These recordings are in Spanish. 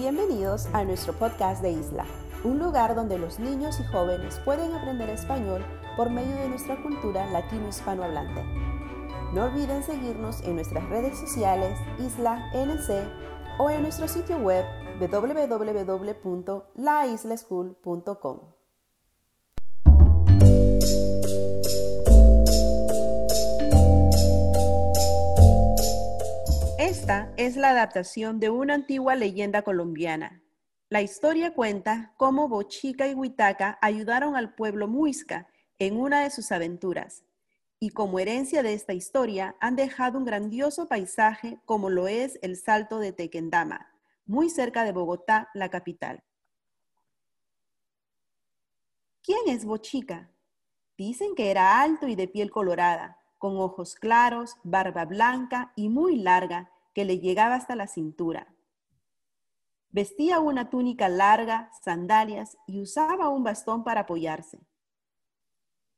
Bienvenidos a nuestro podcast de Isla, un lugar donde los niños y jóvenes pueden aprender español por medio de nuestra cultura latino-hispanohablante. No olviden seguirnos en nuestras redes sociales Isla NC o en nuestro sitio web www.laislaschool.com. Es la adaptación de una antigua leyenda colombiana. La historia cuenta cómo Bochica y Huitaca ayudaron al pueblo muisca en una de sus aventuras, y como herencia de esta historia han dejado un grandioso paisaje como lo es el Salto de Tequendama, muy cerca de Bogotá, la capital. ¿Quién es Bochica? Dicen que era alto y de piel colorada, con ojos claros, barba blanca y muy larga, que le llegaba hasta la cintura. Vestía una túnica larga, sandalias y usaba un bastón para apoyarse.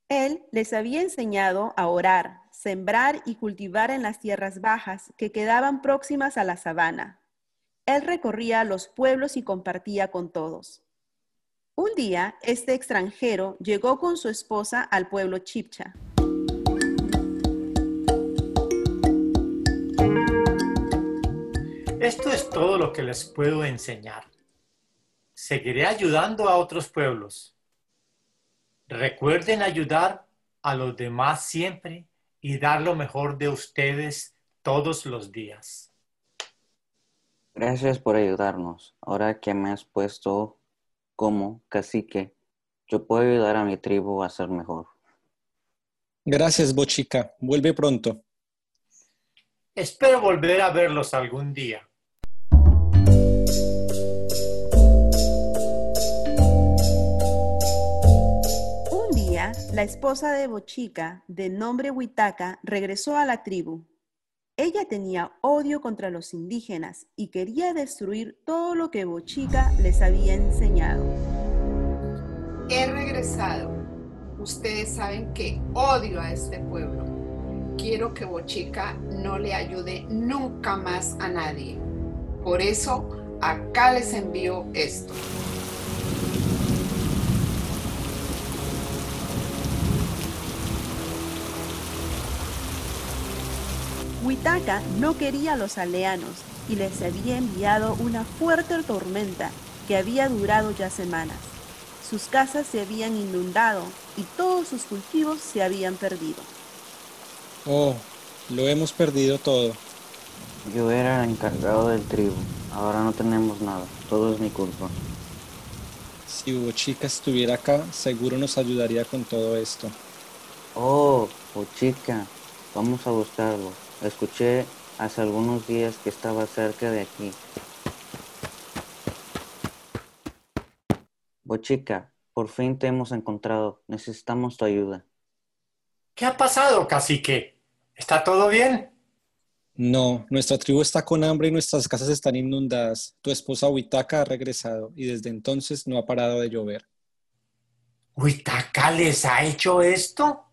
Él les había enseñado a orar, sembrar y cultivar en las tierras bajas que quedaban próximas a la sabana. Él recorría los pueblos y compartía con todos. Un día, este extranjero llegó con su esposa al pueblo Chipcha. Esto es todo lo que les puedo enseñar. Seguiré ayudando a otros pueblos. Recuerden ayudar a los demás siempre y dar lo mejor de ustedes todos los días. Gracias por ayudarnos. Ahora que me has puesto como cacique, yo puedo ayudar a mi tribu a ser mejor. Gracias, Bochica. Vuelve pronto. Espero volver a verlos algún día. La esposa de Bochica, de nombre Huitaca, regresó a la tribu. Ella tenía odio contra los indígenas y quería destruir todo lo que Bochica les había enseñado. He regresado. Ustedes saben que odio a este pueblo. Quiero que Bochica no le ayude nunca más a nadie. Por eso, acá les envío esto. Huitaca no quería a los aldeanos y les había enviado una fuerte tormenta que había durado ya semanas. Sus casas se habían inundado y todos sus cultivos se habían perdido. Oh, lo hemos perdido todo. Yo era el encargado del tribu. Ahora no tenemos nada. Todo es mi culpa. Si Bochica estuviera acá, seguro nos ayudaría con todo esto. Oh, Bochica, vamos a buscarlo. Escuché hace algunos días que estaba cerca de aquí. Bochica, por fin te hemos encontrado. Necesitamos tu ayuda. ¿Qué ha pasado, cacique? ¿Está todo bien? No, nuestra tribu está con hambre y nuestras casas están inundadas. Tu esposa Huitaca ha regresado y desde entonces no ha parado de llover. ¿Huitaca les ha hecho esto?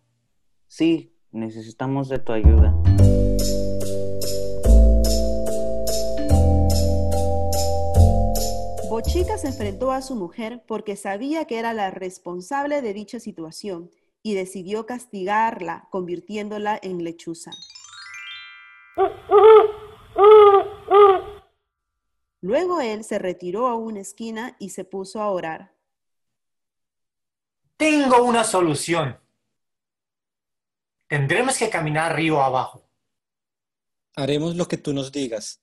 Sí, necesitamos de tu ayuda. Bochica se enfrentó a su mujer porque sabía que era la responsable de dicha situación y decidió castigarla convirtiéndola en lechuza. Luego él se retiró a una esquina y se puso a orar. Tengo una solución. Tendremos que caminar río abajo. Haremos lo que tú nos digas.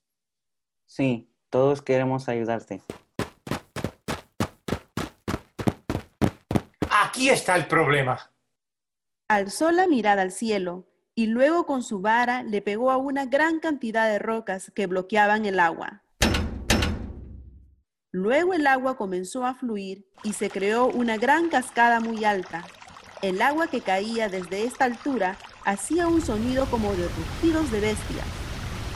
Sí, todos queremos ayudarte. Aquí está el problema. Alzó la mirada al cielo y luego con su vara le pegó a una gran cantidad de rocas que bloqueaban el agua. Luego el agua comenzó a fluir y se creó una gran cascada muy alta. El agua que caía desde esta altura hacía un sonido como de rugidos de bestia.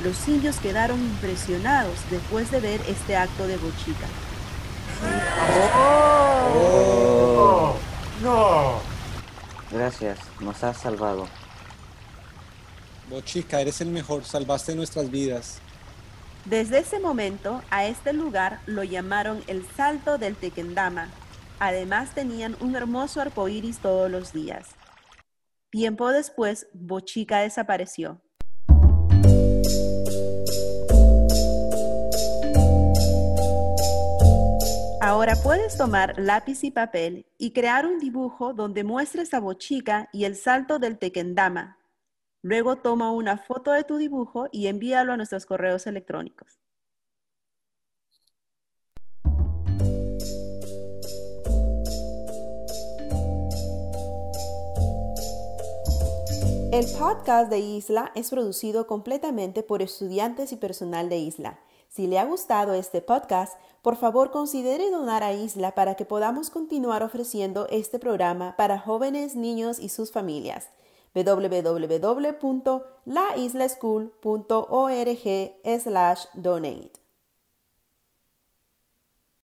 Los indios quedaron impresionados después de ver este acto de bochica. ¡Oh! ¡No! Gracias, nos has salvado. Bochica, eres el mejor, salvaste nuestras vidas. Desde ese momento, a este lugar lo llamaron el Salto del Tequendama. Además, tenían un hermoso arco iris todos los días. Tiempo después, Bochica desapareció. Ahora puedes tomar lápiz y papel y crear un dibujo donde muestres a Bochica y el salto del Tequendama. Luego toma una foto de tu dibujo y envíalo a nuestros correos electrónicos. El podcast de Isla es producido completamente por estudiantes y personal de Isla. Si le ha gustado este podcast, por favor considere donar a Isla para que podamos continuar ofreciendo este programa para jóvenes, niños y sus familias www.laislaschool.org/donate.